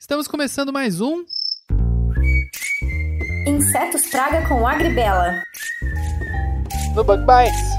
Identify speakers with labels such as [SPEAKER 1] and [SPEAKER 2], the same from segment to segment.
[SPEAKER 1] Estamos começando mais um
[SPEAKER 2] Insetos Praga com Agribela.
[SPEAKER 3] No Bug Bites.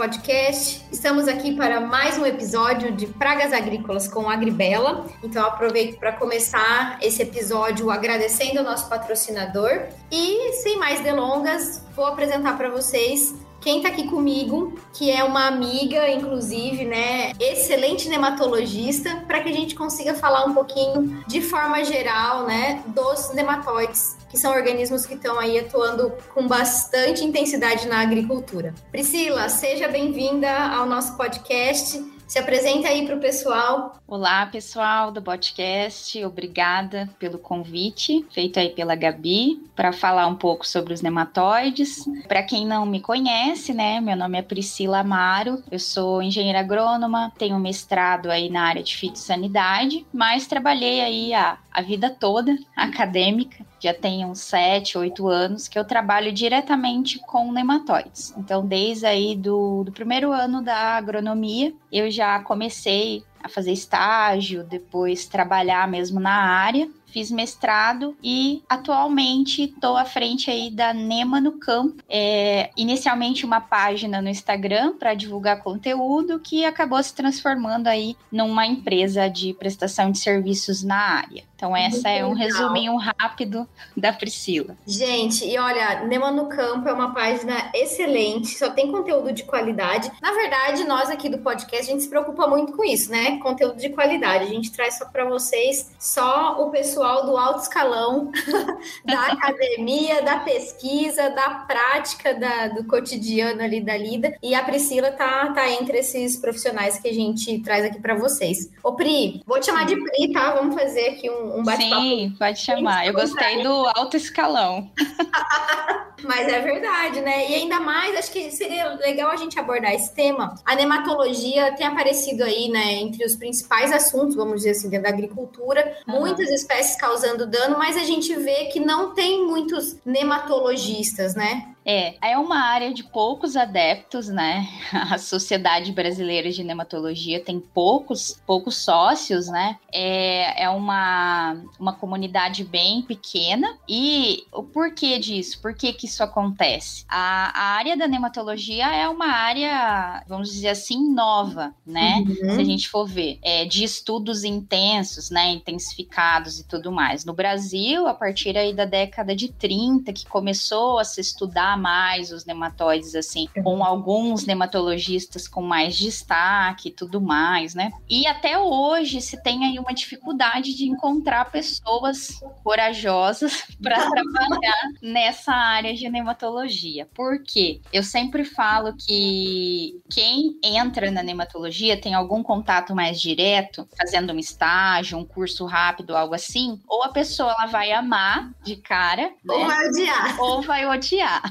[SPEAKER 2] Podcast. Estamos aqui para mais um episódio de Pragas Agrícolas com Agribela. Então, aproveito para começar esse episódio agradecendo ao nosso patrocinador. E, sem mais delongas, vou apresentar para vocês quem está aqui comigo, que é uma amiga, inclusive, né, excelente nematologista, para que a gente consiga falar um pouquinho de forma geral, né, dos nematóides, que são organismos que estão aí atuando com bastante intensidade na agricultura. Priscila, seja bem-vinda ao nosso podcast. Se apresenta aí para o pessoal.
[SPEAKER 4] Olá, pessoal do podcast. Obrigada pelo convite feito aí pela Gabi para falar um pouco sobre os nematóides. Para quem não me conhece, né, meu nome é Priscila Amaro. Eu sou engenheira agrônoma, tenho mestrado aí na área de fitossanidade, mas trabalhei aí a, a vida toda acadêmica. Já tem uns 7, 8 anos que eu trabalho diretamente com nematóides. Então, desde aí do, do primeiro ano da agronomia, eu já comecei a fazer estágio, depois trabalhar mesmo na área fiz mestrado e atualmente estou à frente aí da Nema no Campo. É, inicialmente uma página no Instagram para divulgar conteúdo que acabou se transformando aí numa empresa de prestação de serviços na área. Então essa
[SPEAKER 2] Muito
[SPEAKER 4] é um resuminho rápido da Priscila.
[SPEAKER 2] Gente, e olha, Nema no Campo é uma página excelente, só tem conteúdo de qualidade. Na verdade, nós aqui do podcast, a gente se preocupa muito com isso, né? Conteúdo de qualidade. A gente traz só para vocês só o pessoal do alto escalão, da academia, da pesquisa, da prática, da- do cotidiano ali da lida. E a Priscila tá, tá entre esses profissionais que a gente traz aqui para vocês. Ô Pri, vou te chamar de Pri, tá? Vamos fazer aqui um, um bate-papo
[SPEAKER 4] Sim, pode chamar. Eu gostei do alto escalão.
[SPEAKER 2] Mas é verdade, né? E ainda mais, acho que seria legal a gente abordar esse tema. A nematologia tem aparecido aí, né, entre os principais assuntos, vamos dizer assim, dentro da agricultura.
[SPEAKER 4] Aham.
[SPEAKER 2] Muitas espécies causando dano, mas a gente vê que não tem muitos nematologistas, né?
[SPEAKER 4] É, é uma área de poucos adeptos, né? A Sociedade Brasileira de Nematologia tem poucos, poucos sócios, né? É, é uma, uma comunidade bem pequena. E o porquê disso? Por que, que isso acontece? A, a área da nematologia é uma área, vamos dizer assim, nova, né?
[SPEAKER 2] Uhum.
[SPEAKER 4] se a gente for ver, é, de estudos intensos, né, intensificados e tudo mais. No Brasil, a partir aí da década de 30, que começou a se estudar mais os nematóides, assim, com alguns nematologistas com mais destaque e tudo mais, né? E até hoje se tem aí uma dificuldade de encontrar pessoas corajosas para trabalhar nessa área de nematologia. Por quê? Eu sempre falo que quem entra na nematologia tem algum contato mais direto, fazendo um estágio, um curso rápido, algo assim, ou a pessoa ela vai amar de cara,
[SPEAKER 2] Ou
[SPEAKER 4] né?
[SPEAKER 2] vai odiar.
[SPEAKER 4] ou vai odiar.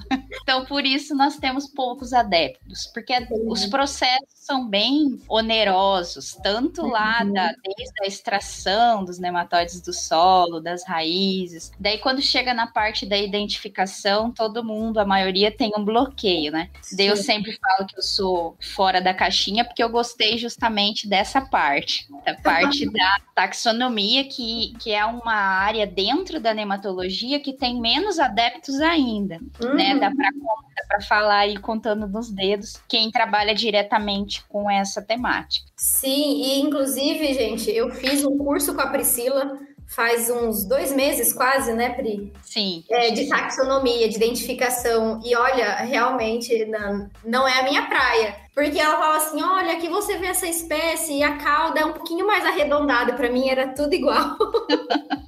[SPEAKER 4] Então, por isso, nós temos poucos adeptos, porque os processos são bem onerosos, tanto lá da, desde a extração dos nematóides do solo, das raízes. Daí, quando chega na parte da identificação, todo mundo, a maioria, tem um bloqueio, né? Daí eu sempre falo que eu sou fora da caixinha, porque eu gostei justamente dessa parte, da parte da taxonomia, que, que é uma área dentro da nematologia que tem menos adeptos ainda, né? Dá para falar aí contando nos dedos quem trabalha diretamente com essa temática.
[SPEAKER 2] Sim, e inclusive, gente, eu fiz um curso com a Priscila faz uns dois meses quase, né, Pri?
[SPEAKER 4] Sim.
[SPEAKER 2] É, de taxonomia, de identificação. E olha, realmente não, não é a minha praia. Porque ela fala assim: olha, aqui você vê essa espécie e a cauda é um pouquinho mais arredondada. Para mim era tudo igual.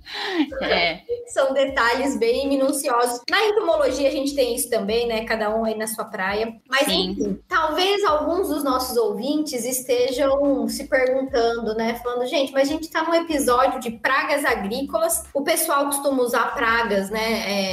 [SPEAKER 4] É,
[SPEAKER 2] São detalhes bem minuciosos. Na entomologia a gente tem isso também, né? Cada um aí na sua praia. Mas
[SPEAKER 4] Sim.
[SPEAKER 2] enfim, talvez alguns dos nossos ouvintes estejam se perguntando, né? Falando, gente, mas a gente tá num episódio de pragas agrícolas. O pessoal costuma usar pragas, né?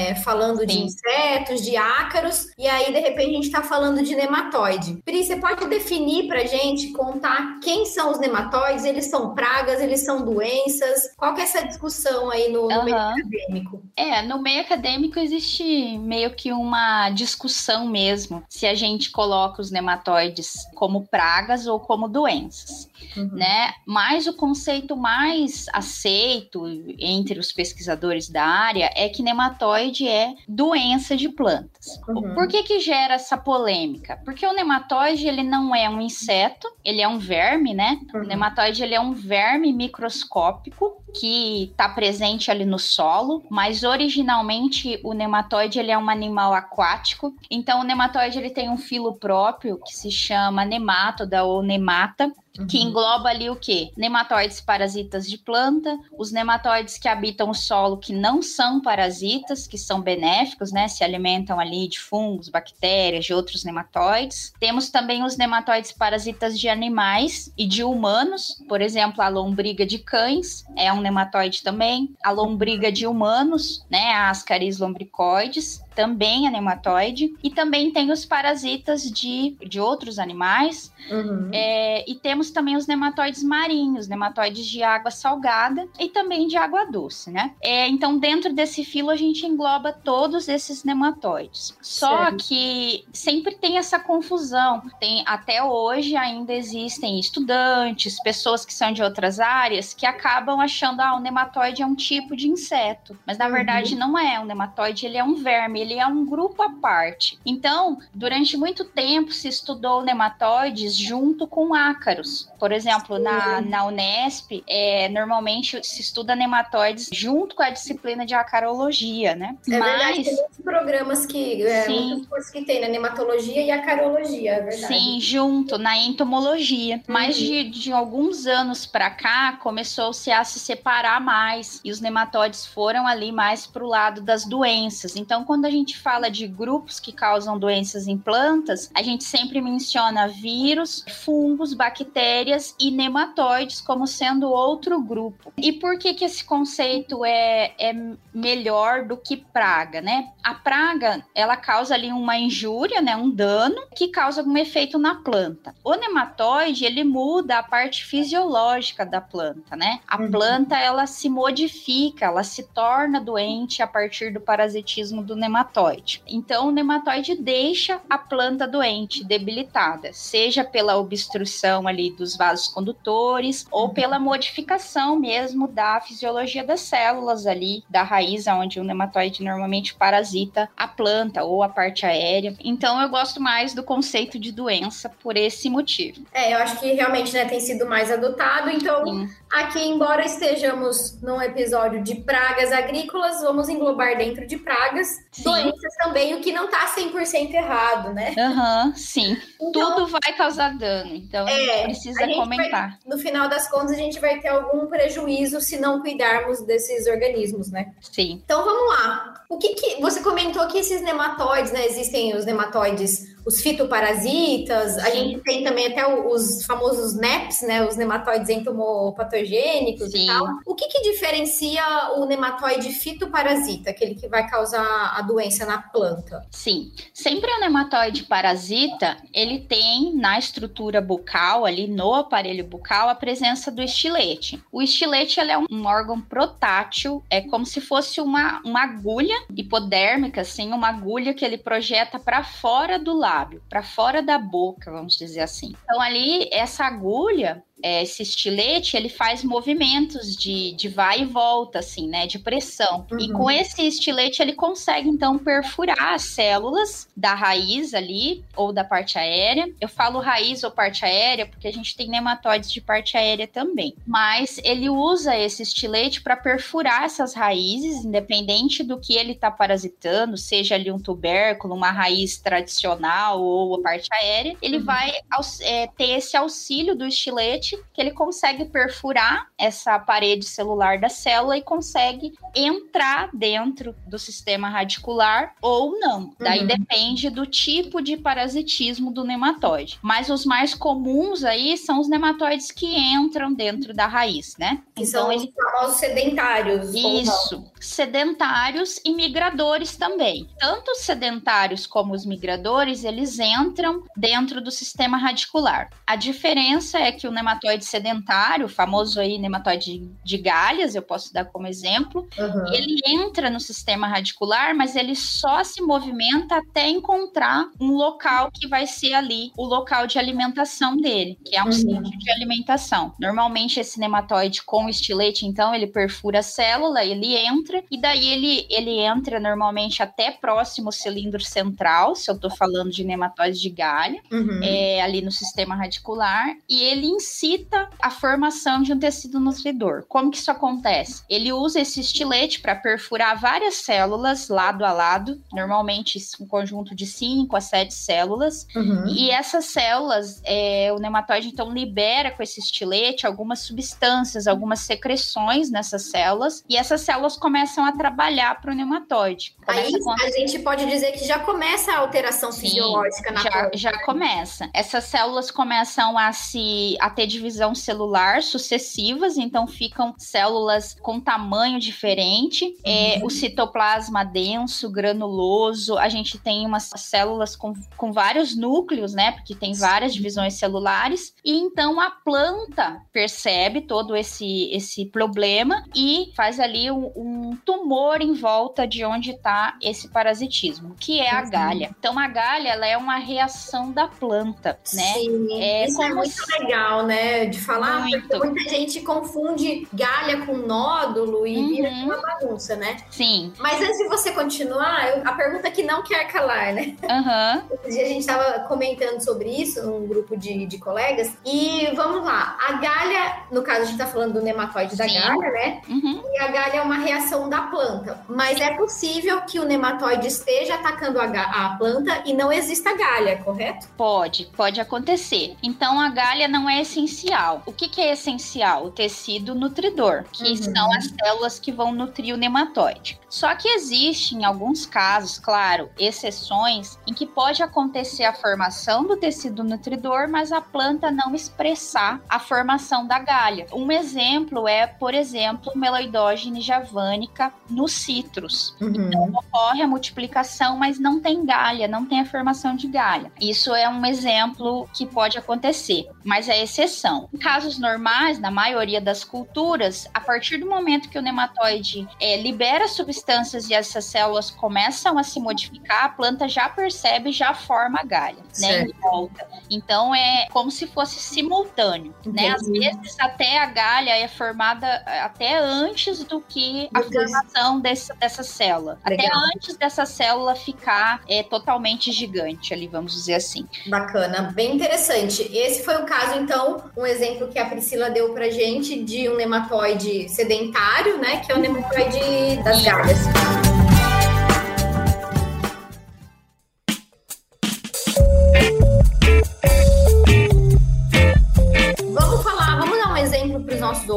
[SPEAKER 2] é, falando de
[SPEAKER 4] Sim.
[SPEAKER 2] insetos, de ácaros, e aí de repente a gente tá falando de nematóide. Pri, você pode definir pra gente, contar quem são os nematóides? Eles são pragas, eles são doenças? Qual que é essa discussão discussão aí no, no
[SPEAKER 4] Uhum.
[SPEAKER 2] meio acadêmico.
[SPEAKER 4] É, no meio acadêmico existe meio que uma discussão mesmo se a gente coloca os nematóides como pragas ou como doenças,
[SPEAKER 2] Uhum.
[SPEAKER 4] né? Mas o conceito mais aceito entre os pesquisadores da área é que nematóide é doença de plantas.
[SPEAKER 2] Uhum.
[SPEAKER 4] Por que que gera essa polêmica? Porque o nematóide ele não é um inseto, ele é um verme, né?
[SPEAKER 2] Uhum.
[SPEAKER 4] O nematóide ele é um verme microscópico que está presente ali no solo, mas originalmente o nematóide ele é um animal aquático. Então o nematóide ele tem um filo próprio que se chama nemátoda ou nemata, que
[SPEAKER 2] Uhum.
[SPEAKER 4] engloba ali o quê? Nematóides parasitas de planta, os nematóides que habitam o solo que não são parasitas, que são benéficos, né? Se alimentam ali de fungos, bactérias, de outros nematóides. Temos também os nematóides parasitas de animais e de humanos, por exemplo, a lombriga de cães é um nematóide também, a lombriga de humanos, né? Ascaris lombricoides também é nematóide, e também tem os parasitas de, de outros animais,
[SPEAKER 2] Uhum.
[SPEAKER 4] é, e temos também os nematóides marinhos, nematóides de água salgada e também de água doce, né? É, então, dentro desse filo, a gente engloba todos esses nematóides. Só
[SPEAKER 2] Certo.
[SPEAKER 4] que sempre tem essa confusão. Tem até hoje ainda existem estudantes, pessoas que são de outras áreas que acabam achando ah, o nematóide é um tipo de inseto, mas na
[SPEAKER 2] Uhum.
[SPEAKER 4] verdade não é. O nematóide ele é um verme, ele é um grupo à parte. Então, durante muito tempo se estudou nematóides junto com ácaros. Por exemplo, na, na Unesp, é, normalmente se estuda nematóides junto com a disciplina de acarologia, né?
[SPEAKER 2] É verdade, tem muitos programas que. É,
[SPEAKER 4] Sim.
[SPEAKER 2] cursos que tem, né? Nematologia e acarologia, é verdade.
[SPEAKER 4] Sim, junto na entomologia. Mas de, de alguns anos para cá começou-se a se separar mais e os nematóides foram ali mais para o lado das doenças. Então, quando a gente fala de grupos que causam doenças em plantas, a gente sempre menciona vírus, fungos, bactérias e nematóides como sendo outro grupo. E por que que esse conceito é, é melhor do que praga, né? A praga, ela causa ali uma injúria, né, um dano que causa algum efeito na planta. O nematóide, ele muda a parte fisiológica da planta, né? A
[SPEAKER 2] Uhum.
[SPEAKER 4] planta, ela se modifica, ela se torna doente a partir do parasitismo do nematóide. Então, o nematóide deixa a planta doente, debilitada, seja pela obstrução ali dos vasos condutores ou pela modificação mesmo da fisiologia das células ali da raiz, onde o nematóide normalmente parasita a planta ou a parte aérea. Então, eu gosto mais do conceito de doença por esse motivo.
[SPEAKER 2] É, eu acho que realmente né, tem sido mais adotado. Então,
[SPEAKER 4] Sim.
[SPEAKER 2] aqui, embora estejamos num episódio de pragas agrícolas, vamos englobar dentro de pragas. Doenças também, o que não tá 100% errado, né?
[SPEAKER 4] Aham, sim.
[SPEAKER 2] Então,
[SPEAKER 4] Tudo vai causar dano, então
[SPEAKER 2] É,
[SPEAKER 4] precisa comentar.
[SPEAKER 2] no final das contas, a gente vai ter algum prejuízo se não cuidarmos desses organismos, né?
[SPEAKER 4] Sim.
[SPEAKER 2] Então vamos lá. O que, que você comentou que esses nematóides, né? Existem os nematóides, os fitoparasitas, a gente tem também até os famosos NEPs, né? Os nematóides entomopatogênicos
[SPEAKER 4] Sim.
[SPEAKER 2] e tal. O que, que diferencia o nematóide fitoparasita, aquele que vai causar a doença na planta?
[SPEAKER 4] Sim, sempre o nematóide parasita, ele tem na estrutura bucal, ali no aparelho bucal, a presença do estilete. O estilete ele é um, órgão protátil, é como se fosse uma, uma agulha hipodérmica, assim, uma agulha que ele projeta para fora do lábio, para fora da boca, vamos dizer assim. Então ali, essa agulha, esse estilete, ele faz movimentos de, de vai e volta, assim, né? De pressão. E
[SPEAKER 2] Uhum.
[SPEAKER 4] com esse estilete, ele consegue, então, perfurar as células da raiz ali, ou da parte aérea. Eu falo raiz ou parte aérea, porque a gente tem nematóides de parte aérea também. Mas ele usa esse estilete para perfurar essas raízes, independente do que ele está parasitando, seja ali um tubérculo, uma raiz tradicional ou a parte aérea, ele
[SPEAKER 2] Uhum.
[SPEAKER 4] vai é, ter esse auxílio do estilete que ele consegue perfurar essa parede celular da célula e consegue entrar dentro do sistema radicular ou não. Daí
[SPEAKER 2] Uhum.
[SPEAKER 4] depende do tipo de parasitismo do nematóide. Mas os mais comuns aí são os nematóides que entram dentro da raiz, né?
[SPEAKER 2] Que são os famosos sedentários.
[SPEAKER 4] Isso. Sedentários e migradores também. Tanto os sedentários como os migradores, eles entram dentro do sistema radicular. A diferença é que o nematóide sedentário, o famoso aí nematóide de galhas, eu posso dar como exemplo, uhum. ele entra no sistema radicular, mas ele só se movimenta até encontrar um local que vai ser ali o local de alimentação dele, que é um uhum. sítio de alimentação. Normalmente esse nematóide com estilete, então, ele perfura a célula, ele entra e daí ele, ele entra normalmente até próximo ao cilindro central, se eu estou falando de nematóide de galha, uhum. é, ali no sistema radicular, e ele incita a formação de um tecido nutridor. Como que isso acontece? Ele usa esse estilete para perfurar várias células lado a lado, normalmente um conjunto de 5 a 7 células, uhum. e essas células, é, o nematóide então libera com esse estilete algumas substâncias, algumas secreções nessas células, e essas células começam a trabalhar para o nematóide.
[SPEAKER 2] Aí a, a, gente pode dizer que já começa a alteração Sim, fisiológica na
[SPEAKER 4] já, já começa. Essas células começam a se a ter divisão celular sucessivas, então ficam células com tamanho diferente. É, uhum. É, o citoplasma denso, granuloso, a gente tem umas células com, com vários núcleos, né? Porque tem várias divisões celulares. E então a planta percebe todo esse, esse problema e faz ali um, um tumor em volta de onde está esse parasitismo, que é a galha. Então a galha ela é uma reação da planta, né?
[SPEAKER 2] Sim, é isso é muito se... legal, né? De falar, muito. porque muita gente confunde galha com nódulo e uhum. vira uma bagunça, né?
[SPEAKER 4] Sim.
[SPEAKER 2] Mas antes de você continuar, eu, a pergunta que não quer calar, né?
[SPEAKER 4] Uhum.
[SPEAKER 2] a gente estava comentando sobre isso num grupo de, de colegas e vamos lá, a galha, no caso a gente está falando do nematóide da galha, né? Uhum. E a galha é uma reação da planta, mas é possível que o nematóide esteja atacando a, a planta e não exista galha, correto?
[SPEAKER 4] Pode, pode acontecer. Então a galha não é essencial. O que, que é essencial? O tecido nutridor, que uhum. são as células que vão nutrir o nematóide. Só que existe, em alguns casos, claro, exceções em que pode acontecer a formação do tecido nutridor, mas a planta não expressar a formação da galha. Um exemplo é, por exemplo, meloidógene javanica nos citros. Uhum. Então, ocorre a multiplicação, mas não tem galha, não tem a formação de galha. Isso é um exemplo que pode acontecer, mas é exceção. Em casos normais, na maioria das culturas, a partir do momento que o nematóide é, libera substâncias e essas células começam a se modificar, a planta já percebe, já forma a galha, né, em volta. Então é como se fosse simultâneo, né? Às vezes até a galha é formada até antes do que a formação desse, dessa célula. Legal. Até antes dessa célula ficar é, totalmente gigante ali, vamos dizer assim.
[SPEAKER 2] Bacana, bem interessante. Esse foi o caso, então, um exemplo que a Priscila deu pra gente de um nematóide sedentário, né? Que é o nematóide das galhas.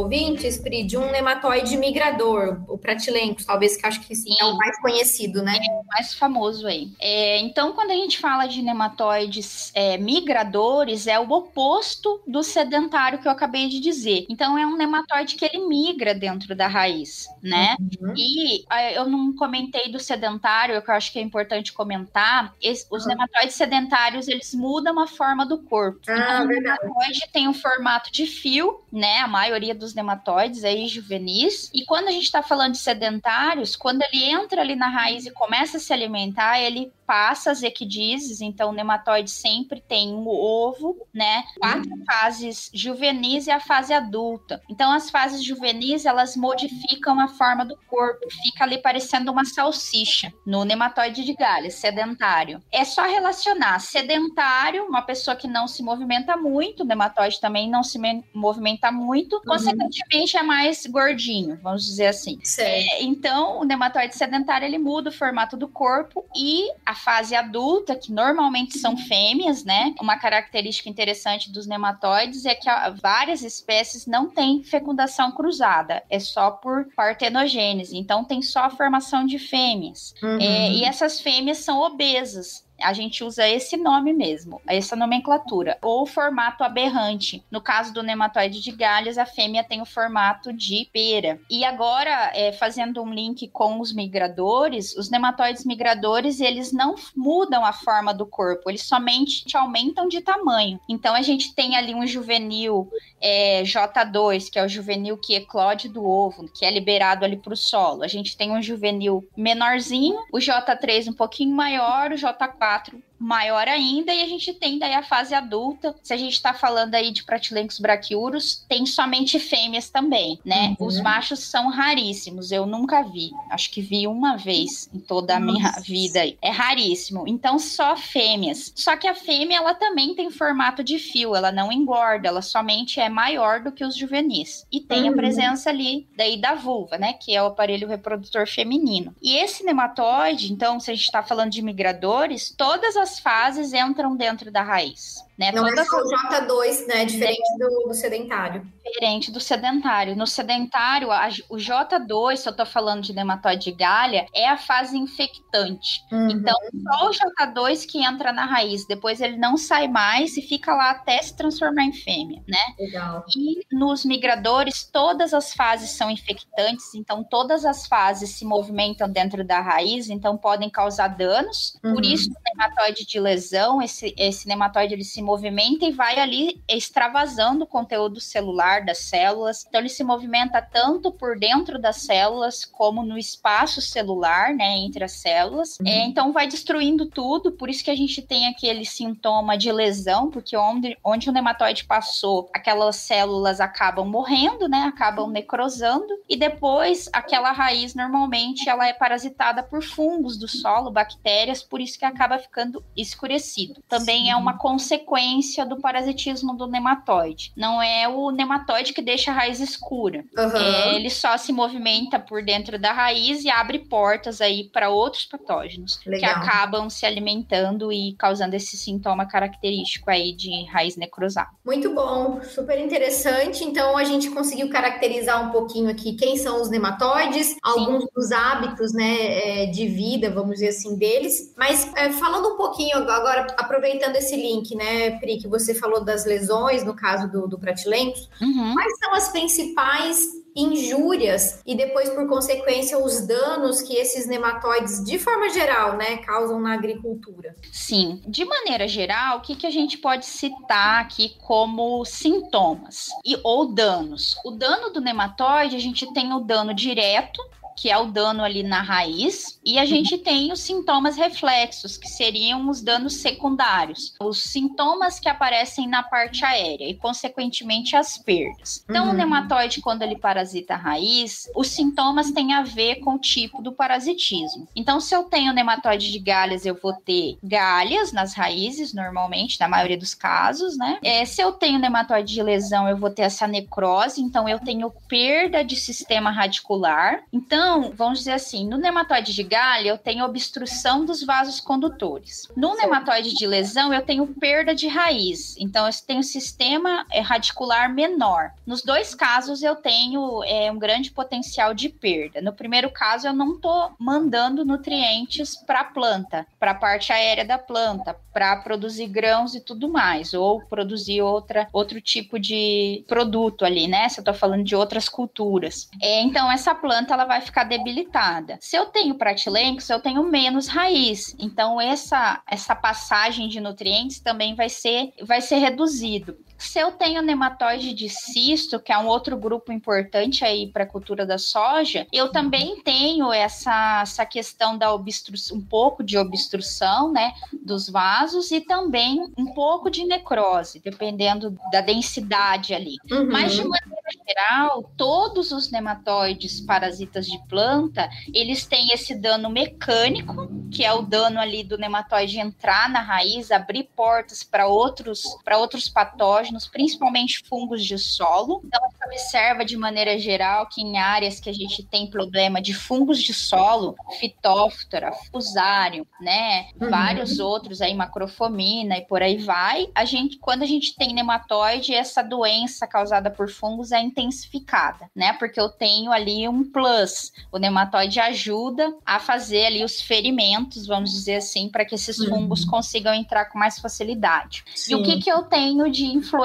[SPEAKER 2] Ouvintes, Pri, de um nematóide migrador, o pratilencos, talvez que acho que sim, é o mais conhecido, né?
[SPEAKER 4] É o mais famoso aí. É, então, quando a gente fala de nematóides é, migradores, é o oposto do sedentário que eu acabei de dizer. Então, é um nematóide que ele migra dentro da raiz, né? Uhum. E é, eu não comentei do sedentário, que eu acho que é importante comentar. Esse, os uhum. nematóides sedentários, eles mudam a forma do corpo. Ah, então, o nematóide tem um formato de fio, né? A maioria maioria dos nematóides aí juvenis. E quando a gente está falando de sedentários, quando ele entra ali na raiz e começa a se alimentar, ele passa as equidizes, então o nematóide sempre tem um ovo, né? Quatro fases juvenis e a fase adulta. Então as fases juvenis, elas modificam a forma do corpo, fica ali parecendo uma salsicha no nematóide de galha, sedentário. É só relacionar sedentário, uma pessoa que não se movimenta muito, o nematóide também não se movimenta muito, uhum. Consequentemente é mais gordinho, vamos dizer assim. É, então o nematóide sedentário ele muda o formato do corpo e a fase adulta, que normalmente são fêmeas, né? Uma característica interessante dos nematóides é que várias espécies não têm fecundação cruzada, é só por partenogênese, então tem só a formação de fêmeas. Uhum. É, e essas fêmeas são obesas. A gente usa esse nome mesmo, essa nomenclatura, ou formato aberrante. No caso do nematóide de galhas, a fêmea tem o formato de pera. E agora, é, fazendo um link com os migradores, os nematóides migradores, eles não mudam a forma do corpo, eles somente aumentam de tamanho. Então, a gente tem ali um juvenil é, J2, que é o juvenil que eclode do ovo, que é liberado ali para o solo. A gente tem um juvenil menorzinho, o J3 um pouquinho maior, o J4 maior ainda, e a gente tem daí a fase adulta. Se a gente está falando aí de Pratilencos braquiurus, tem somente fêmeas também, né? Uhum. Os machos são raríssimos, eu nunca vi. Acho que vi uma vez em toda a Nossa. minha vida. É raríssimo. Então, só fêmeas. Só que a fêmea, ela também tem formato de fio, ela não engorda, ela somente é maior do que os juvenis. E tem uhum. a presença ali daí da vulva, né? Que é o aparelho reprodutor feminino. E esse nematóide, então, se a gente está falando de migradores, todas as fases entram dentro da raiz. Né?
[SPEAKER 2] Não Toda é só o J2, né? Diferente do, do, sedentário.
[SPEAKER 4] Diferente do sedentário. No sedentário, a, o J2, se eu tô falando de nematóide de galha, é a fase infectante. Uhum. Então, só o J2 que entra na raiz. Depois ele não sai mais e fica lá até se transformar em fêmea, né?
[SPEAKER 2] Legal.
[SPEAKER 4] E nos migradores, todas as fases são infectantes, então todas as fases se movimentam dentro da raiz, então podem causar danos. Uhum. Por isso, o nematóide de lesão, esse, esse nematóide ele se movimenta e vai ali extravasando o conteúdo celular das células. Então, ele se movimenta tanto por dentro das células como no espaço celular, né, entre as células. Uhum. É, então, vai destruindo tudo. Por isso que a gente tem aquele sintoma de lesão, porque onde, onde o nematóide passou, aquelas células acabam morrendo, né, acabam necrosando. E depois, aquela raiz, normalmente, ela é parasitada por fungos do solo, bactérias, por isso que acaba ficando escurecido. Também é Sim. é uma consequência do parasitismo do nematóide. Não é o nematóide que deixa a raiz escura. Uhum. É, ele só se movimenta por dentro da raiz e abre portas aí para outros patógenos Legal. que acabam se alimentando e causando esse sintoma característico aí de raiz necrosada.
[SPEAKER 2] Muito bom, super interessante. Então a gente conseguiu caracterizar um pouquinho aqui quem são os nematóides, Sim. alguns dos hábitos, né, é, de vida, vamos dizer assim, deles. Mas é, falando um pouquinho agora, aproveitando esse link, né, Pri, que você falou das lesões, no caso do, do pratilencos, uhum. quais são as principais injúrias e depois, por consequência, os danos que esses nematóides, de forma geral, né, causam na agricultura?
[SPEAKER 4] Sim, de maneira geral, o que, que a gente pode citar aqui como sintomas e ou danos? O dano do nematóide, a gente tem o dano direto, que é o dano ali na raiz, e a gente tem os sintomas reflexos, que seriam os danos secundários, os sintomas que aparecem na parte aérea e, consequentemente, as perdas. Então, uhum. o nematóide, quando ele parasita a raiz, os sintomas têm a ver com o tipo do parasitismo. Então, se eu tenho nematóide de galhas, eu vou ter galhas nas raízes, normalmente, na maioria dos casos, né? É, se eu tenho nematóide de lesão, eu vou ter essa necrose, então eu tenho perda de sistema radicular. Então, então, vamos dizer assim, no nematóide de galha, eu tenho obstrução dos vasos condutores. No nematóide de lesão, eu tenho perda de raiz. Então, eu tenho sistema é, radicular menor. Nos dois casos, eu tenho é, um grande potencial de perda. No primeiro caso, eu não estou mandando nutrientes para a planta, para a parte aérea da planta, para produzir grãos e tudo mais, ou produzir outra, outro tipo de produto ali, né? Se eu estou falando de outras culturas. É, então, essa planta ela vai ficar ficar debilitada. Se eu tenho pratilencos, eu tenho menos raiz. Então essa essa passagem de nutrientes também vai ser vai ser reduzido. Se eu tenho nematóide de cisto, que é um outro grupo importante aí para a cultura da soja, eu também tenho essa, essa questão da obstrução, um pouco de obstrução, né, dos vasos e também um pouco de necrose, dependendo da densidade ali. Uhum. Mas de maneira geral, todos os nematóides parasitas de planta, eles têm esse dano mecânico, que é o dano ali do nematóide entrar na raiz, abrir portas para outros para outros patógenos patógenos, principalmente fungos de solo. Então, se observa de maneira geral que em áreas que a gente tem problema de fungos de solo, fitóftora, fusário, né, uhum. vários outros aí, macrofomina e por aí vai, a gente, quando a gente tem nematóide, essa doença causada por fungos é intensificada, né? Porque eu tenho ali um plus. O nematóide ajuda a fazer ali os ferimentos, vamos dizer assim, para que esses fungos uhum. consigam entrar com mais facilidade. Sim. E o que, que eu tenho de influência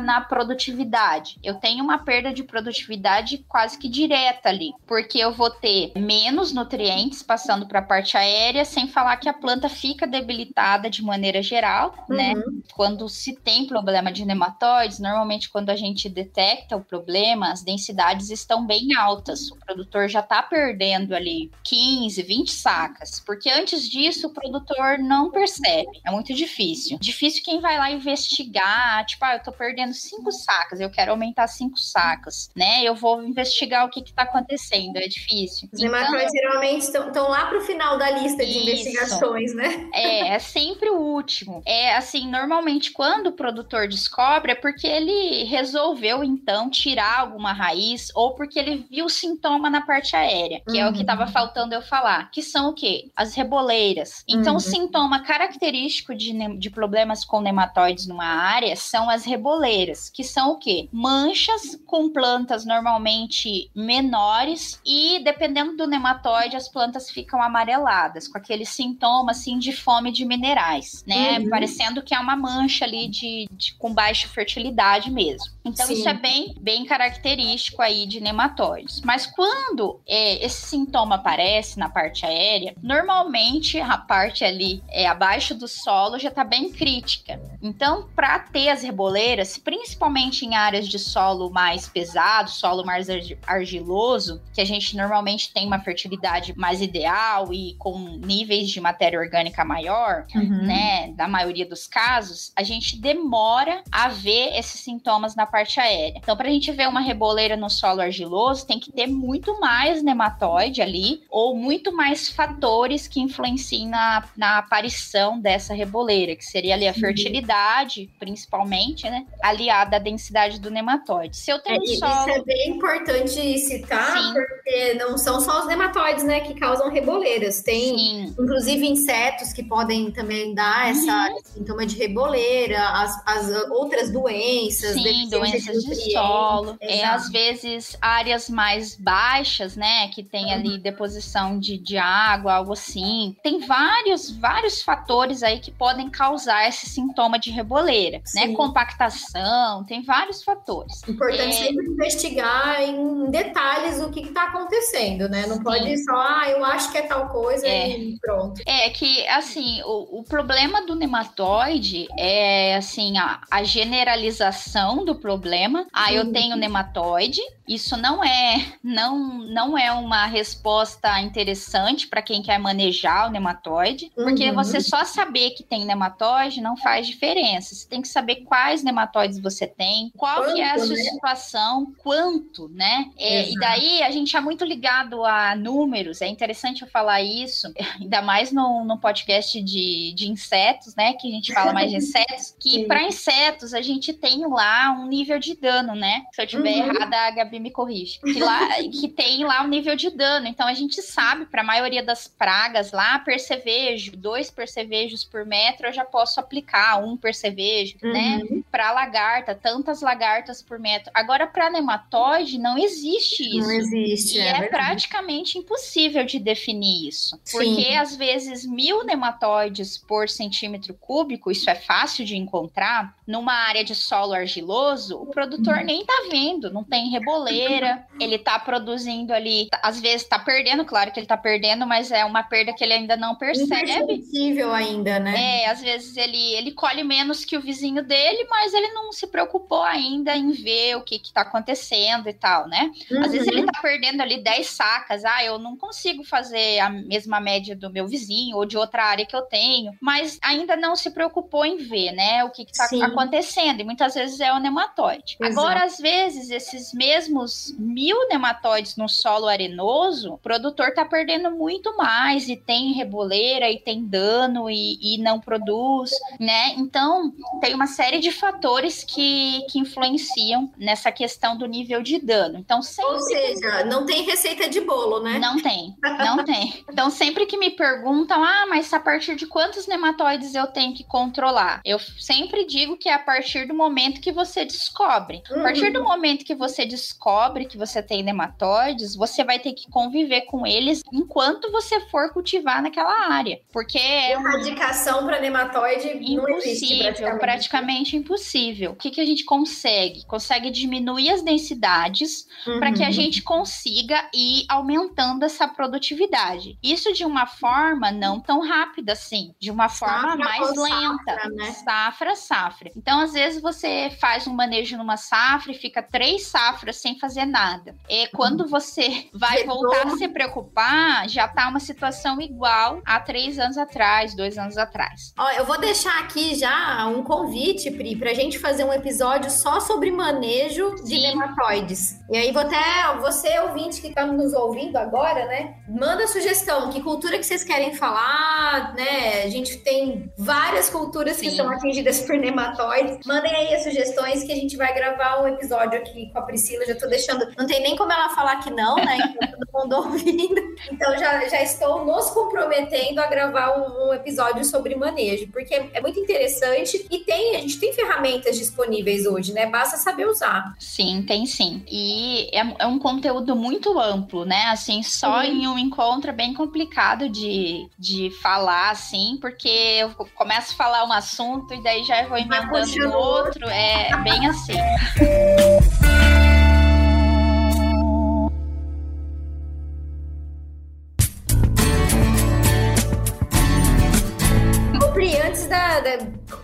[SPEAKER 4] na produtividade? Eu tenho uma perda de produtividade quase que direta ali, porque eu vou ter menos nutrientes passando para a parte aérea, sem falar que a planta fica debilitada de maneira geral, né? uhum. né? Quando se tem problema de nematóides, normalmente quando a gente detecta o problema, as densidades estão bem altas. O produtor já está perdendo ali 15, 20 sacas, porque antes disso o produtor não percebe. É muito difícil. Difícil quem vai lá investigar, tipo, ah, eu tô perdendo cinco sacas, eu quero aumentar cinco sacas, né? Eu vou investigar o que que tá acontecendo, é difícil.
[SPEAKER 2] Os então, nematóides geralmente estão lá pro final da lista de isso. investigações, né?
[SPEAKER 4] É, é sempre o último. É assim, normalmente quando o produtor descobre é porque ele resolveu então tirar alguma raiz ou porque ele viu sintoma na parte aérea, que uhum. é o que estava uhum. faltando eu falar, que são o quê? As reboleiras. Então, uhum. o sintoma característico de, de problemas com nematóides numa área são as reboleiras, que são o quê? Manchas com plantas normalmente menores e, dependendo do nematóide, as plantas ficam amareladas, com aquele sintoma assim de fome de minerais, né? Uhum. Parecendo que é uma mancha ali de, de com baixa fertilidade mesmo. Então, Sim. isso é bem, bem característico aí de nematóides. Mas quando é, esse sintoma aparece na parte aérea, normalmente a parte ali é, abaixo do solo já está bem crítica. Então, para ter as reboleiras, principalmente em áreas de solo mais pesado, solo mais argiloso, que a gente normalmente tem uma fertilidade mais ideal e com níveis de matéria orgânica maior, uhum. né, na maioria dos casos, a gente demora a ver esses sintomas na parte aérea. Então, para a gente ver uma reboleira no solo argiloso, tem que ter muito mais nematóide ali, ou muito mais fatores que influenciem na, na aparição dessa reboleira, que seria ali a fertilidade, principalmente, né? Aliada à densidade do nematóide. Se eu tenho
[SPEAKER 2] é,
[SPEAKER 4] solo...
[SPEAKER 2] Isso é bem importante citar, Sim. porque não são só os nematóides, né, que causam reboleiras. Tem, Sim. inclusive, insetos que podem também dar essa uhum. sintoma de reboleira, as, as outras doenças.
[SPEAKER 4] Sim, doenças de, de solo. É, às vezes, áreas mais baixas, né, que tem ali deposição de, de água, algo assim. Tem vários, vários fatores aí que podem causar esse sintoma de reboleira, né? Sim. né? Compactação, tem vários fatores.
[SPEAKER 2] Importante é... sempre investigar em detalhes o que está acontecendo, né? Não Sim. pode só, ah, eu acho que é tal coisa é. e pronto.
[SPEAKER 4] É que, assim, o, o problema do nematóide é, assim, a, a generalização do problema. Ah, eu tenho nematóide, isso não é não não é uma resposta interessante para quem quer manejar o nematóide, porque uhum. você só saber que tem nematóide não faz diferença. Você tem que saber quais nematóides você tem, qual quanto, que é a sua né? situação, quanto, né? É, e daí a gente é muito ligado a números. É interessante eu falar isso, ainda mais no, no podcast de, de insetos, né? Que a gente fala mais de insetos, que para insetos a gente tem lá um nível de dano, né? Se eu tiver uhum. errada, a Gabi me corrige. Que, lá, que tem lá um nível de dano. Então a gente sabe, para a maioria das pragas lá, percevejo, dois percevejos por metro, eu já posso aplicar um percevejo, né? uhum. né? Para lagarta, tantas lagartas por metro. Agora, para nematóide, não existe isso.
[SPEAKER 2] Não existe.
[SPEAKER 4] E é, é praticamente impossível de definir isso. Sim. Porque às vezes mil nematóides por centímetro cúbico, isso é fácil de encontrar, numa área de solo argiloso, o produtor uhum. nem tá vendo, não tem reboleira, ele tá produzindo ali, às vezes tá perdendo, claro que ele tá perdendo, mas é uma perda que ele ainda não percebe.
[SPEAKER 2] Possível ainda, né?
[SPEAKER 4] É, às vezes ele, ele colhe menos que o vizinho dele, mas ele não se preocupou ainda em ver o que que tá acontecendo e tal, né? Uhum. Às vezes ele uhum. tá perdendo ali 10 sacas, ah, eu não consigo fazer a mesma média do meu vizinho ou de outra área que eu tenho, mas ainda não se preocupou em ver, né, o que tá Sim. acontecendo, e muitas vezes é o nematóide. Exato. Agora, às vezes, esses mesmos mil nematóides no solo arenoso, o produtor tá perdendo muito mais e tem reboleira e tem dano e, e não produz, né? Então, tem uma série de fatores que, que influenciam nessa questão do nível de dano. Então, sempre... Ou
[SPEAKER 2] seja, não tem receita de bolo, né?
[SPEAKER 4] Não tem, não tem. Então, sempre que me perguntam, ah, mas a partir de quantos nematóides eu tenho que controlar? Eu sempre digo que é a partir do momento que você descobre. Uhum. A partir do momento que você descobre que você tem nematóides, você vai ter que conviver com eles enquanto você for cultivar naquela área. Porque é
[SPEAKER 2] erradicação para nematóide
[SPEAKER 4] impossível,
[SPEAKER 2] existe,
[SPEAKER 4] praticamente. praticamente. impossível. O que, que a gente consegue? Consegue diminuir as densidades uhum. para que a gente consiga ir aumentando essa produtividade. Isso de uma forma não tão rápida assim, de uma forma safra mais lenta. Safra, né? safra, safra. Então, às vezes, você faz um manejo numa safra e fica três safras sem fazer nada. E quando você vai voltar a se preocupar, já tá uma situação igual a três anos atrás, dois anos atrás.
[SPEAKER 2] Ó, eu vou deixar aqui já um convite, Pri, pra gente fazer um episódio só sobre manejo Sim. de nematóides. E aí, vou até você, ouvinte que tá nos ouvindo agora, né? Manda sugestão, que cultura que vocês querem falar, né? A gente tem várias culturas Sim. que são atingidas por nematóides. Mandem aí as sugestões que a gente vai gravar um episódio aqui com a Priscila. Já tô deixando. Não tem nem como ela falar que não, né? Então, todo mundo ouvindo. Então já, já estou nos comprometendo a gravar um, um, episódio sobre manejo, porque é muito interessante e tem, a gente tem ferramentas disponíveis hoje, né? Basta saber usar.
[SPEAKER 4] Sim, tem sim. E é, é um conteúdo muito amplo, né? Assim, só uhum. em um encontro é bem complicado de, de falar, assim, porque eu começo a falar um assunto e daí já vou emendando no outro. É bem assim.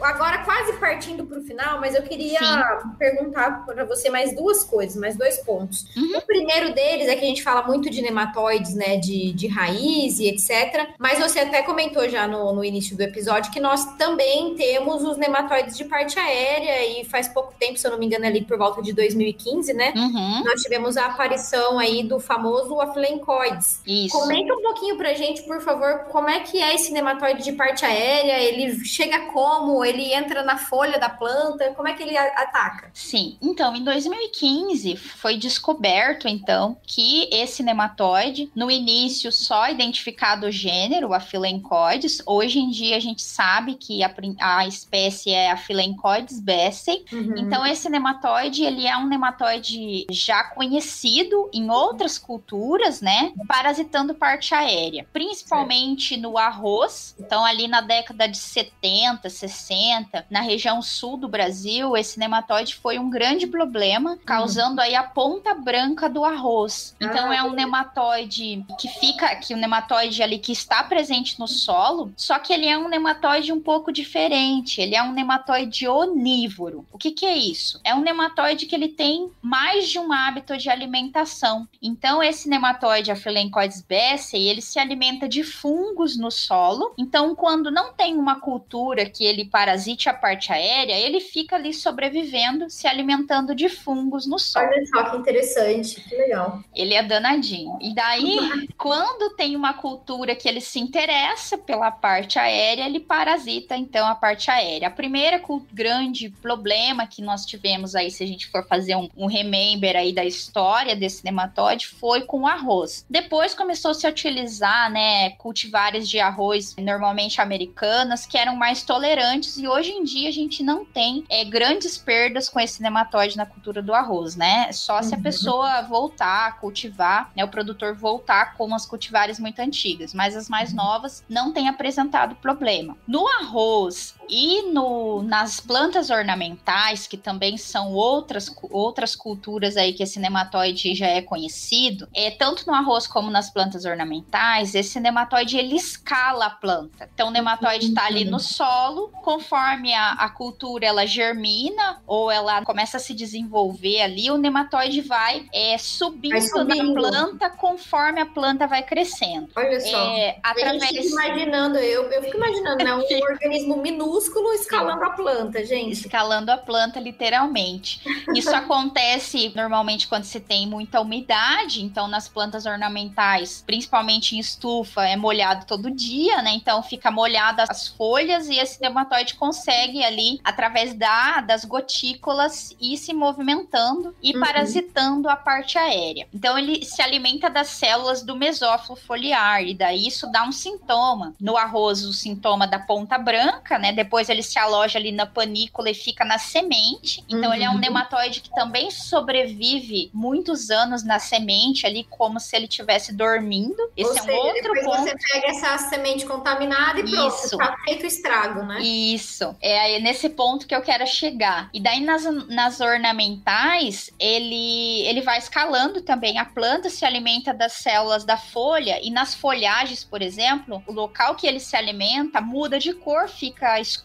[SPEAKER 2] Agora, quase partindo para o final, mas eu queria Sim. perguntar para você mais duas coisas, mais dois pontos. Uhum. O primeiro deles é que a gente fala muito de nematóides, né? De, de raiz e etc. Mas você até comentou já no, no início do episódio que nós também temos os nematóides de parte aérea, e faz pouco tempo, se eu não me engano, ali por volta de 2015, né? Uhum. Nós tivemos a aparição aí do famoso Aflencoides. Isso. Comenta um pouquinho pra gente, por favor, como é que é esse nematóide de parte aérea? Ele chega como? Ele entra na folha da planta? Como é que ele ataca?
[SPEAKER 4] Sim. Então, em 2015 foi descoberto então que esse nematóide, no início só identificado o gênero, a Philencoides, hoje em dia a gente sabe que a, a espécie é a Philencoides besseyi. Uhum. Então, esse nematóide, ele é um nematóide já conhecido em outras culturas, né? Parasitando parte aérea, principalmente certo. no arroz. Então, ali na década de 70, 60, na região sul do Brasil, esse nematóide foi um grande problema, causando aí a ponta branca do arroz. Então é um nematóide que fica, que o nematóide ali que está presente no solo, só que ele é um nematóide um pouco diferente. Ele é um nematóide onívoro. O que, que é isso? É um nematóide que ele tem mais de um hábito de alimentação. Então esse nematóide, a Philencoides besseyi, ele se alimenta de fungos no solo. Então quando não tem uma cultura que ele parasite a parte aérea, ele fica ali sobrevivendo, se alimentando de fungos no solo.
[SPEAKER 2] Olha só que interessante, que legal.
[SPEAKER 4] Ele é danadinho. E daí, quando tem uma cultura que ele se interessa pela parte aérea, ele parasita então a parte aérea. A primeira grande problema que nós tivemos aí, se a gente for fazer um, um remember aí da história desse nematóide, foi com o arroz. Depois começou -se a utilizar, né, cultivares de arroz normalmente americanas, que eram mais tolerantes e hoje em dia a gente não tem é, grandes perdas com esse nematóide na cultura do arroz, né? Só se a uhum. pessoa voltar a cultivar, né, o produtor voltar com as cultivares muito antigas, mas as mais uhum. novas não têm apresentado problema. No arroz e no, nas plantas ornamentais, que também são outras, outras culturas aí que esse nematóide já é conhecido, é, tanto no arroz como nas plantas ornamentais, esse nematóide ele escala a planta. Então o nematóide está ali no solo, conforme a, a cultura ela germina ou ela começa a se desenvolver ali, o nematóide vai é, subindo, vai subindo. na planta conforme a planta vai crescendo.
[SPEAKER 2] Olha só. É, através... Eu fico imaginando, eu, eu fico imaginando, né, um organismo minúsculo escalando a planta, gente.
[SPEAKER 4] Escalando a planta, literalmente. Isso acontece normalmente quando se tem muita umidade, então nas plantas ornamentais, principalmente em estufa, é molhado todo dia, né? Então fica molhada as folhas folhas e esse nematóide consegue ali, através da, das gotículas, ir se movimentando e uhum. parasitando a parte aérea. Então ele se alimenta das células do mesófilo foliar e daí isso dá um sintoma. No arroz, o sintoma da ponta branca, né? Depois ele se aloja ali na panícula e fica na semente. Então uhum. ele é um uhum. nematóide que também sobrevive muitos anos na semente ali, como se ele estivesse dormindo. Esse Ou é um seja, outro
[SPEAKER 2] depois
[SPEAKER 4] ponto.
[SPEAKER 2] Você pega essa semente contaminada e pronto, Isso. tá feito estrago, né?
[SPEAKER 4] Isso. É nesse ponto que eu quero chegar. E daí nas, nas ornamentais, ele, ele vai escalando também. A planta se alimenta das células da folha e nas folhagens, por exemplo, o local que ele se alimenta muda de cor, fica escuro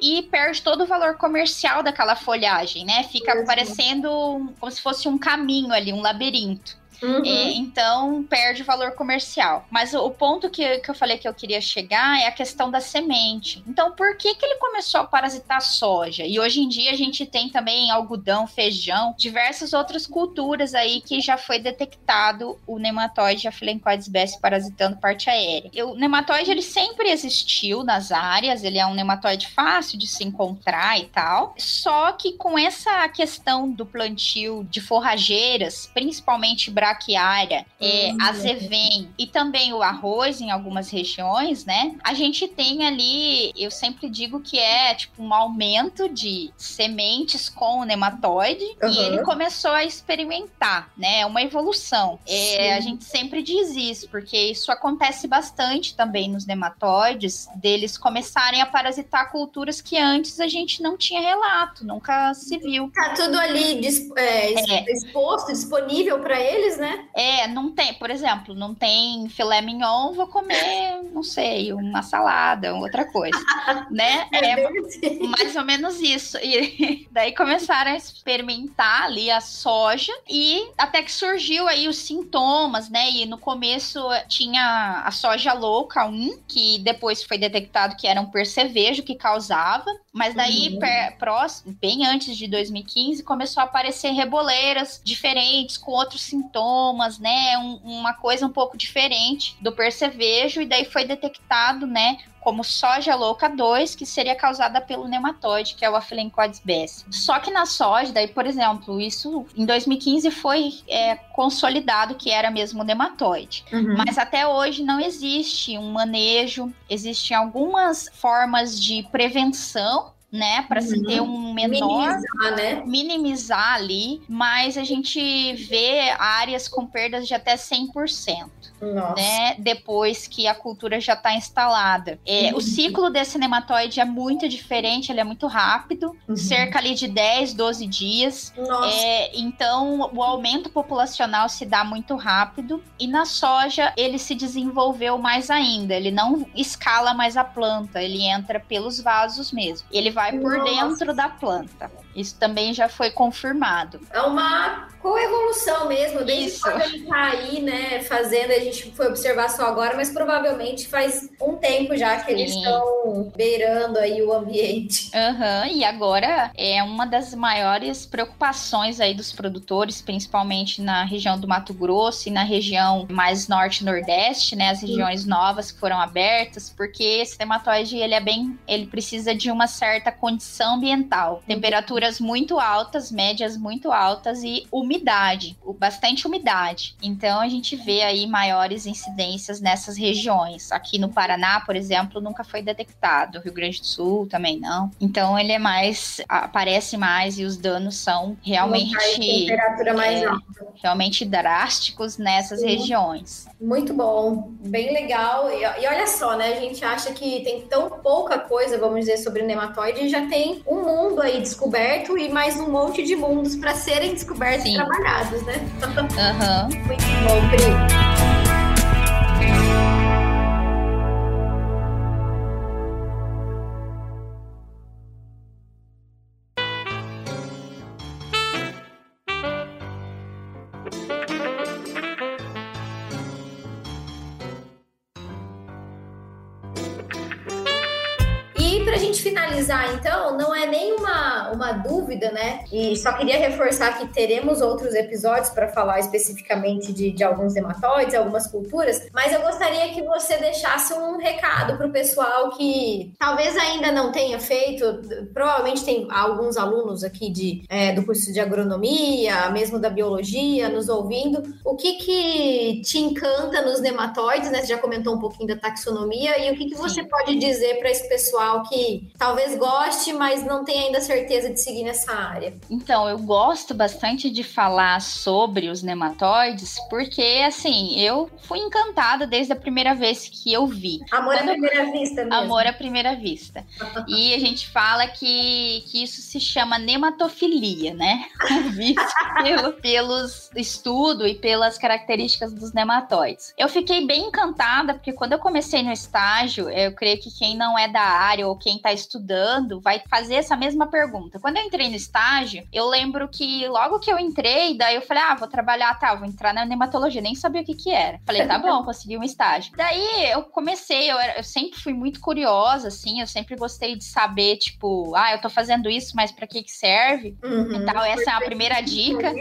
[SPEAKER 4] e perde todo o valor comercial daquela folhagem, né? Fica parecendo como se fosse um caminho ali, um labirinto. Uhum. E, então perde valor comercial. Mas o, o, ponto que, que eu falei que eu queria chegar é a questão da semente. Então, por que, que ele começou a parasitar soja? E hoje em dia a gente tem também algodão, feijão, diversas outras culturas aí que já foi detectado o nematóide Aphelencoides best parasitando parte aérea. O nematóide ele sempre existiu nas áreas, ele é um nematóide fácil de se encontrar e tal. Só que com essa questão do plantio de forrageiras, principalmente braço braquiária, é, uhum. azevém e também o arroz em algumas regiões, né? A gente tem ali, eu sempre digo que é tipo um aumento de sementes com o nematóide uhum. e ele começou a experimentar, né? É uma evolução. É, a gente sempre diz isso, porque isso acontece bastante também nos nematóides, deles começarem a parasitar culturas que antes a gente não tinha relato, nunca se viu.
[SPEAKER 2] Tá tudo ali é, é. exposto, disponível para eles, né?
[SPEAKER 4] É, não tem, por exemplo, não tem filé mignon, vou comer, não sei, uma salada, outra coisa, né? É, é mais ou menos isso. E daí começaram a experimentar ali a soja e até que surgiu aí os sintomas, né? E no começo tinha a soja louca 1, que depois foi detectado que era um percevejo que causava, mas daí, uhum. per, próximo, bem antes de 2015, começou a aparecer reboleiras diferentes, com outros sintomas, né? Um, uma coisa um pouco diferente do percevejo, e daí foi detectado, né? como soja louca 2, que seria causada pelo nematóide, que é o Aphelencoides bes. Só que na soja, daí, por exemplo, isso em 2015 foi é, consolidado que era mesmo nematóide. Uhum. Mas até hoje não existe um manejo, existem algumas formas de prevenção né, para uhum. se ter um menor
[SPEAKER 2] minimizar, né?
[SPEAKER 4] minimizar ali, mas a gente vê áreas com perdas de até 100%. Nossa. né? Depois que a cultura já está instalada. É, uhum. O ciclo desse nematóide é muito diferente, ele é muito rápido, uhum. cerca ali de 10, 12 dias. É, então, o aumento populacional se dá muito rápido. E na soja, ele se desenvolveu mais ainda. Ele não escala mais a planta, ele entra pelos vasos mesmo. Ele vai por Nossa. dentro da planta. Isso também já foi confirmado.
[SPEAKER 2] É uma coevolução mesmo, desde Isso. quando ele tá aí, né, fazendo, a gente foi observar só agora, mas provavelmente faz um tempo já que Sim. eles estão beirando aí o ambiente.
[SPEAKER 4] Uhum, e agora é uma das maiores preocupações aí dos produtores, principalmente na região do Mato Grosso e na região mais norte-nordeste, né, as regiões Sim. novas que foram abertas, porque esse nematóide, ele é bem, ele precisa de uma certa condição ambiental, temperatura temperaturas muito altas, médias muito altas e umidade, bastante umidade. Então a gente vê aí maiores incidências nessas regiões. Aqui no Paraná, por exemplo, nunca foi detectado. Rio Grande do Sul também não. Então ele é mais aparece mais e os danos são realmente
[SPEAKER 2] temperatura mais é, alta.
[SPEAKER 4] realmente drásticos nessas Sim. regiões.
[SPEAKER 2] Muito bom, bem legal. E, e, olha só, né? A gente acha que tem tão pouca coisa, vamos dizer, sobre o nematóide e já tem um mundo aí descoberto descoberto e mais um monte de mundos para serem descobertos Sim. e trabalhados, né?
[SPEAKER 4] Uhum.
[SPEAKER 2] Muito bom, Pri. finalizar, então, não é nem uma dúvida, né? E só queria reforçar que teremos outros episódios para falar especificamente de, de alguns nematóides, algumas culturas, mas eu gostaria que você deixasse um recado para o pessoal que talvez ainda não tenha feito, provavelmente tem alguns alunos aqui de, é, do curso de agronomia, mesmo da biologia, nos ouvindo. O que que te encanta nos nematóides, né? Você já comentou um pouquinho da taxonomia, e o que, que você pode dizer para esse pessoal que talvez goste, mas não tem ainda certeza de seguir nessa área?
[SPEAKER 4] Então, eu gosto bastante de falar sobre os nematóides, porque assim, eu fui encantada desde a primeira vez que eu vi.
[SPEAKER 2] Amor Quando... à primeira vista mesmo.
[SPEAKER 4] Amor à primeira vista. e a gente fala que, que isso se chama nematofilia, né? Visto pelo, pelos estudo e pelas características dos nematóides. Eu fiquei bem encantada, porque quando eu comecei no estágio, eu creio que quem não é da área ou quem está estudando vai fazer essa mesma pergunta. Quando eu entrei no estágio, eu lembro que logo que eu entrei, daí eu falei, ah, vou trabalhar, tá, vou entrar na nematologia, nem sabia o que que era. Falei, tá bom, consegui um estágio. Daí eu comecei, eu, era, eu sempre fui muito curiosa, assim, eu sempre gostei de saber, tipo, ah, eu tô fazendo isso, mas para que que serve? Uhum, então, essa é a primeira dica.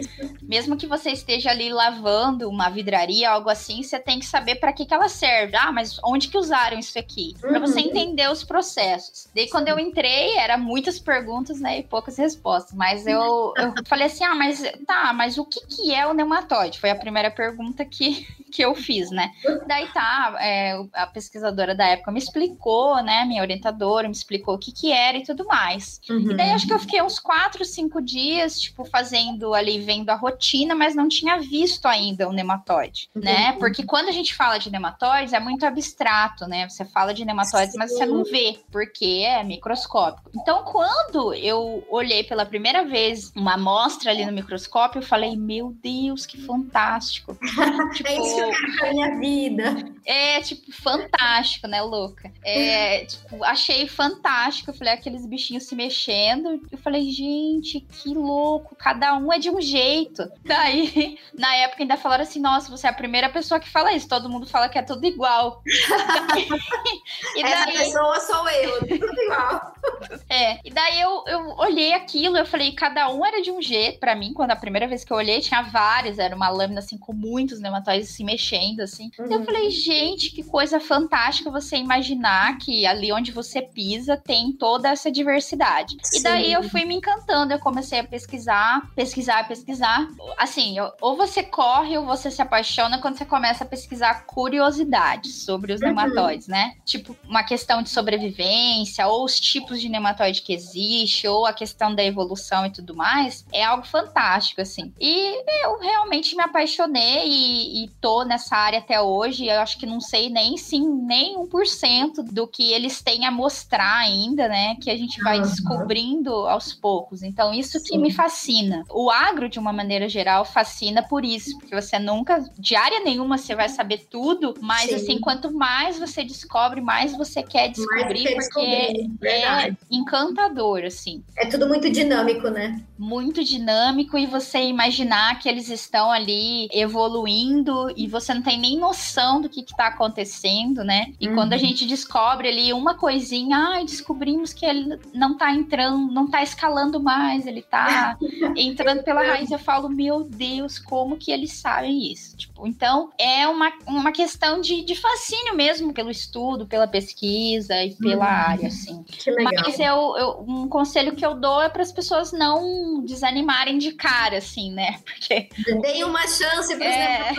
[SPEAKER 4] Mesmo que você esteja ali lavando uma vidraria, algo assim, você tem que saber para que que ela serve. Ah, mas onde que usaram isso aqui? Uhum. Para você entender os processos. Daí, quando eu entrei, era muitas perguntas, né, e poucas respostas. Mas eu, eu falei assim, ah, mas tá, mas o que que é o nematóide? Foi a primeira pergunta que, que eu fiz, né? Daí tá, é, a pesquisadora da época me explicou, né, minha orientadora me explicou o que que era e tudo mais. Uhum. E daí acho que eu fiquei uns quatro, cinco dias, tipo, fazendo ali, vendo a rotina, mas não tinha visto ainda o nematóide, uhum. né? Porque quando a gente fala de nematóides, é muito abstrato, né? Você fala de nematóides, Sim. mas você não vê, porque é microscópico. Então, quando eu olhei pela primeira vez uma amostra ali no microscópio, eu falei, meu Deus, que fantástico.
[SPEAKER 2] tipo, é pra minha vida.
[SPEAKER 4] É, tipo, fantástico, né, louca? É, tipo, achei fantástico. Eu falei, aqueles bichinhos se mexendo. Eu falei, gente, que louco, cada um é de um jeito. Daí, na época, ainda falaram assim: nossa, você é a primeira pessoa que fala isso, todo mundo fala que é tudo igual.
[SPEAKER 2] e daí... Essa pessoa sou eu, tudo igual.
[SPEAKER 4] É, e daí eu, eu olhei aquilo, eu falei, cada um era de um jeito. Para mim, quando a primeira vez que eu olhei, tinha vários, era uma lâmina assim com muitos nematóides se mexendo, assim. Uhum. Eu falei, gente, que coisa fantástica você imaginar que ali onde você pisa tem toda essa diversidade. Sim. E daí eu fui me encantando, eu comecei a pesquisar, pesquisar, pesquisar. Assim, ou você corre ou você se apaixona quando você começa a pesquisar curiosidades sobre os uhum. nematóides, né? Tipo, uma questão de sobrevivência, ou os tipos de nematóide que existe, ou a questão da evolução e tudo mais, é algo fantástico, assim. E eu realmente me apaixonei e, e tô nessa área até hoje. Eu acho que não sei nem sim, nem 1% do que eles têm a mostrar ainda, né? Que a gente vai uhum. descobrindo aos poucos. Então, isso Sim. que me fascina. O agro, de uma maneira geral, fascina por isso, porque você nunca, de área nenhuma, você vai saber tudo, mas Sim. assim, quanto mais você descobre, mais você quer descobrir, quer porque descobrir. é encantador, assim.
[SPEAKER 2] É tudo muito dinâmico, né?
[SPEAKER 4] Muito dinâmico e você imaginar que eles estão ali evoluindo e você não tem nem noção do que está acontecendo, né? E uhum. quando a gente descobre ali uma coisinha, ai, descobrimos que ele não está entrando, não está escalando mais, ele está entrando pela raiz. Eu falo, meu Deus, como que eles sabem isso? Tipo, então é uma, uma questão de, de fascínio mesmo pelo estudo, pela pesquisa e pela uhum. área, assim.
[SPEAKER 2] Que legal.
[SPEAKER 4] Mas eu, eu, um conselho que eu dou é para as pessoas não desanimarem de cara, assim, né?
[SPEAKER 2] Porque. Deem uma chance para os é,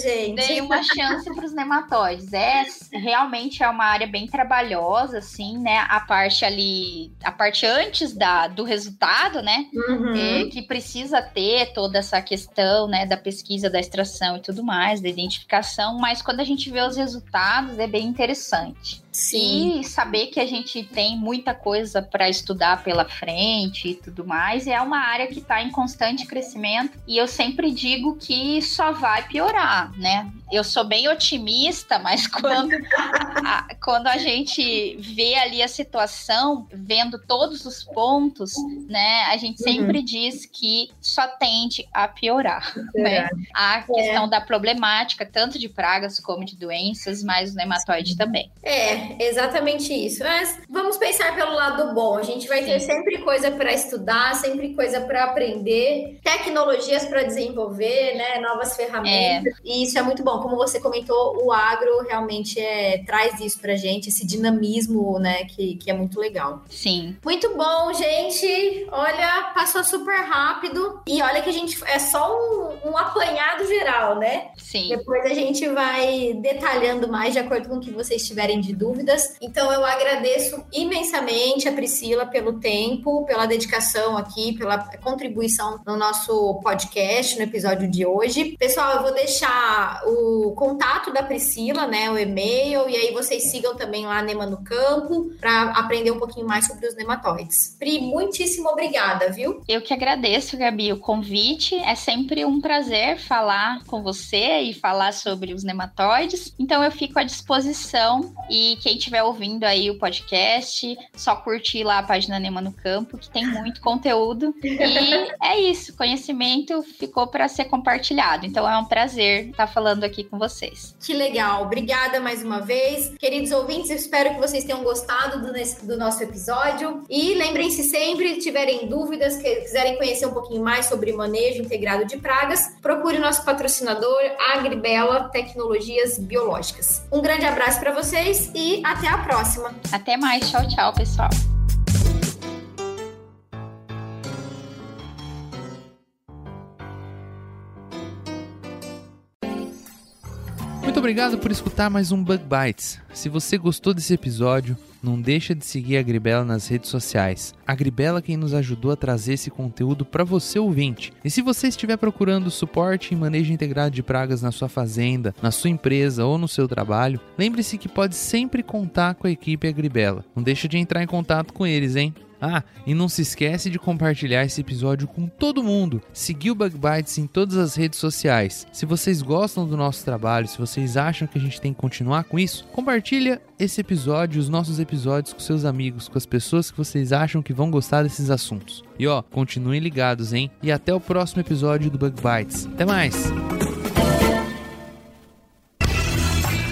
[SPEAKER 2] gente.
[SPEAKER 4] Deem uma chance para os nematóides. É, realmente é uma área bem trabalhosa, assim, né? A parte ali, a parte antes da, do resultado, né? Uhum. É, que precisa ter toda essa questão, né? Da pesquisa, da extração e tudo mais, da identificação, mas quando a gente vê os resultados é bem interessante. Sim. E saber que a gente tem muita coisa para estudar pela frente e tudo mais. É uma área que está em constante crescimento e eu sempre digo que só vai piorar, né? Eu sou bem otimista, mas quando a, quando a gente vê ali a situação, vendo todos os pontos, né, a gente sempre uhum. diz que só tende a piorar. É. Né? A questão é. da problemática, tanto de pragas como de doenças, mas o nematóide também.
[SPEAKER 2] É, exatamente isso. Mas vamos pensar pelo lado bom. A gente vai ter sempre coisa para estudar, sempre coisa para aprender, tecnologias para desenvolver, né? Novas ferramentas. É. E isso é muito bom. Como você comentou, o agro realmente é, traz isso pra gente, esse dinamismo, né? Que, que é muito legal.
[SPEAKER 4] Sim.
[SPEAKER 2] Muito bom, gente. Olha, passou super rápido. E olha que a gente é só um, um apanhado geral, né?
[SPEAKER 4] Sim.
[SPEAKER 2] Depois a gente vai detalhando mais de acordo com o que vocês tiverem de dúvidas. Então eu agradeço imensamente a Priscila pelo tempo, pela dedicação aqui, pela contribuição no nosso podcast, no episódio de hoje. Pessoal, eu vou deixar o contato da Priscila, né, o e-mail, e aí vocês sigam também lá Nema no Campo para aprender um pouquinho mais sobre os nematóides. Pri, muitíssimo obrigada, viu?
[SPEAKER 4] Eu que agradeço, Gabi, o convite. É sempre um prazer falar com você e falar sobre os nematóides. Então eu fico à disposição e quem estiver ouvindo aí o podcast, só curtir lá a página Nema no Campo, que tem muito conteúdo. E é isso, conhecimento ficou para ser compartilhado. Então é um prazer estar falando aqui com vocês.
[SPEAKER 2] Que legal, obrigada mais uma vez. Queridos ouvintes, espero que vocês tenham gostado do, do nosso episódio. E lembrem-se sempre, tiverem dúvidas, que quiserem conhecer um pouquinho mais sobre manejo integrado de pragas, procure o nosso patrocinador Agribela Tecnologias Biológicas. Um grande abraço para vocês e até a próxima.
[SPEAKER 4] Até mais, tchau, tchau, pessoal.
[SPEAKER 3] Muito obrigado por escutar mais um Bug Bites. Se você gostou desse episódio, não deixa de seguir a Gribela nas redes sociais. A Gribela é quem nos ajudou a trazer esse conteúdo para você ouvinte. E se você estiver procurando suporte em manejo integrado de pragas na sua fazenda, na sua empresa ou no seu trabalho, lembre-se que pode sempre contar com a equipe Agribela. Não deixa de entrar em contato com eles, hein? Ah, e não se esquece de compartilhar esse episódio com todo mundo. Seguir o Bug Bites em todas as redes sociais. Se vocês gostam do nosso trabalho, se vocês acham que a gente tem que continuar com isso, compartilha esse episódio, os nossos episódios com seus amigos, com as pessoas que vocês acham que vão gostar desses assuntos. E ó, continuem ligados, hein? E até o próximo episódio do Bug Bites. Até mais.